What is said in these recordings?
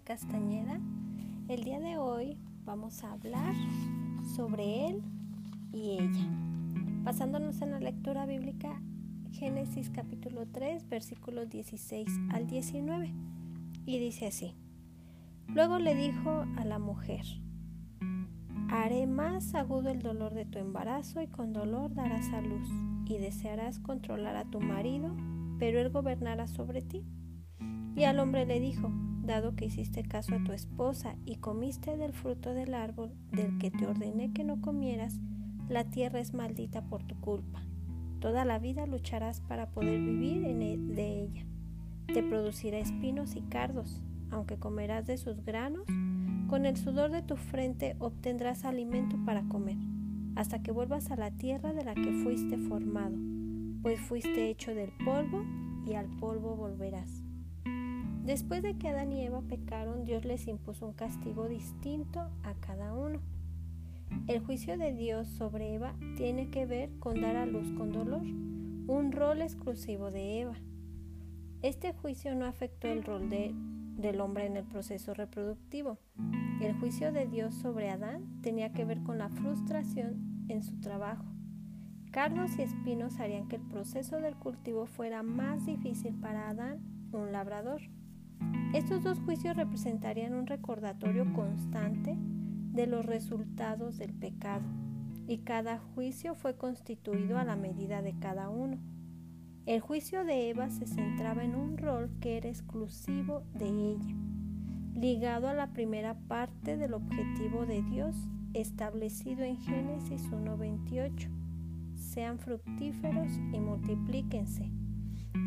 Castañeda. El día de hoy vamos a hablar sobre él y ella. Basándonos en la lectura bíblica Génesis capítulo 3 versículos 16 al 19. Y dice así. Luego le dijo a la mujer, haré más agudo el dolor de tu embarazo y con dolor darás a luz y desearás controlar a tu marido, pero él gobernará sobre ti. Y al hombre le dijo, dado que hiciste caso a tu esposa y comiste del fruto del árbol del que te ordené que no comieras, la tierra es maldita por tu culpa. Toda la vida lucharás para poder vivir en e, de ella. Te producirá espinos y cardos, aunque comerás de sus granos, con el sudor de tu frente obtendrás alimento para comer, hasta que vuelvas a la tierra de la que fuiste formado, pues fuiste hecho del polvo y al polvo volverás. Después de que Adán y Eva pecaron, Dios les impuso un castigo distinto a cada uno. El juicio de Dios sobre Eva tiene que ver con dar a luz con dolor, un rol exclusivo de Eva. Este juicio no afectó el rol del hombre en el proceso reproductivo. El juicio de Dios sobre Adán tenía que ver con la frustración en su trabajo. Cardos y espinos harían que el proceso del cultivo fuera más difícil para Adán, un labrador. Estos dos juicios representarían un recordatorio constante de los resultados del pecado, y cada juicio fue constituido a la medida de cada uno. El juicio de Eva se centraba en un rol que era exclusivo de ella, ligado a la primera parte del objetivo de Dios establecido en Génesis 1.28. Sean fructíferos y multiplíquense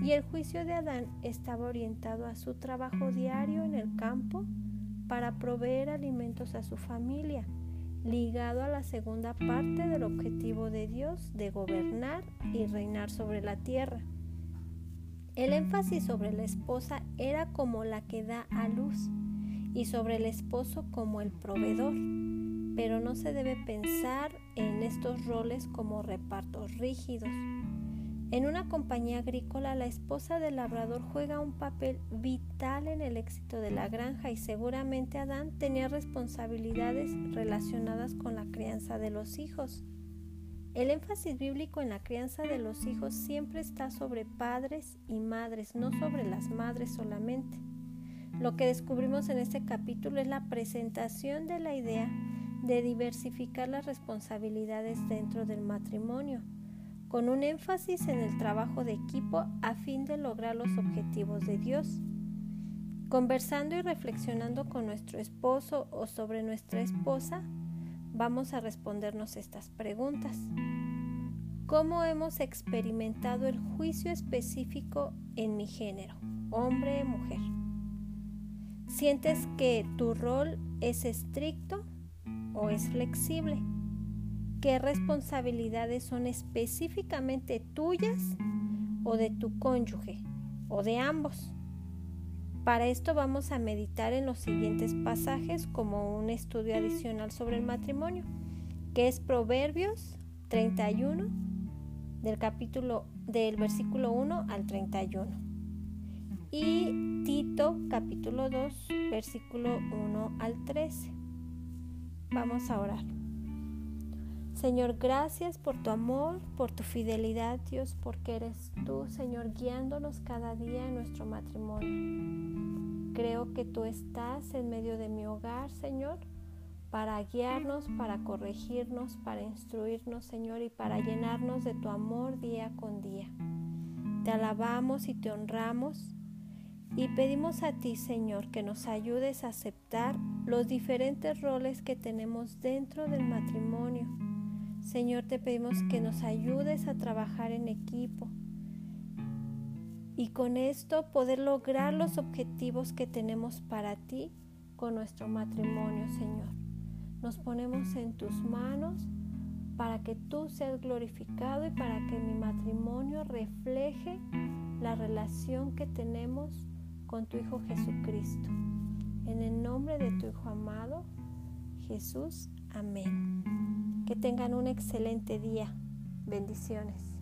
y el juicio de Adán estaba orientado a su trabajo diario en el campo para proveer alimentos a su familia, ligado a la segunda parte del objetivo de Dios de gobernar y reinar sobre la tierra. El énfasis sobre la esposa era como la que da a luz y sobre el esposo como el proveedor, pero no se debe pensar en estos roles como repartos rígidos. En una compañía agrícola, la esposa del labrador juega un papel vital en el éxito de la granja y seguramente Adán tenía responsabilidades relacionadas con la crianza de los hijos. El énfasis bíblico en la crianza de los hijos siempre está sobre padres y madres, no sobre las madres solamente. Lo que descubrimos en este capítulo es la presentación de la idea de diversificar las responsabilidades dentro del matrimonio con un énfasis en el trabajo de equipo a fin de lograr los objetivos de Dios. Conversando y reflexionando con nuestro esposo o sobre nuestra esposa, vamos a respondernos estas preguntas. ¿Cómo hemos experimentado el juicio específico en mi género, hombre o mujer? ¿Sientes que tu rol es estricto o es flexible? Qué responsabilidades son específicamente tuyas o de tu cónyuge o de ambos. Para esto vamos a meditar en los siguientes pasajes como un estudio adicional sobre el matrimonio, que es Proverbios 31 del capítulo del versículo 1 al 31 y Tito capítulo 2 versículo 1 al 13. Vamos a orar. Señor, gracias por tu amor, por tu fidelidad, Dios, porque eres tú, Señor, guiándonos cada día en nuestro matrimonio. Creo que tú estás en medio de mi hogar, Señor, para guiarnos, para corregirnos, para instruirnos, Señor, y para llenarnos de tu amor día con día. Te alabamos y te honramos y pedimos a ti, Señor, que nos ayudes a aceptar los diferentes roles que tenemos dentro del matrimonio Señor, te pedimos que nos ayudes a trabajar en equipo y con esto poder lograr los objetivos que tenemos para ti con nuestro matrimonio, Señor. Nos ponemos en tus manos para que tú seas glorificado y para que mi matrimonio refleje la relación que tenemos con tu Hijo Jesucristo. En el nombre de tu Hijo amado, Jesús. Amén. Que tengan un excelente día. Bendiciones.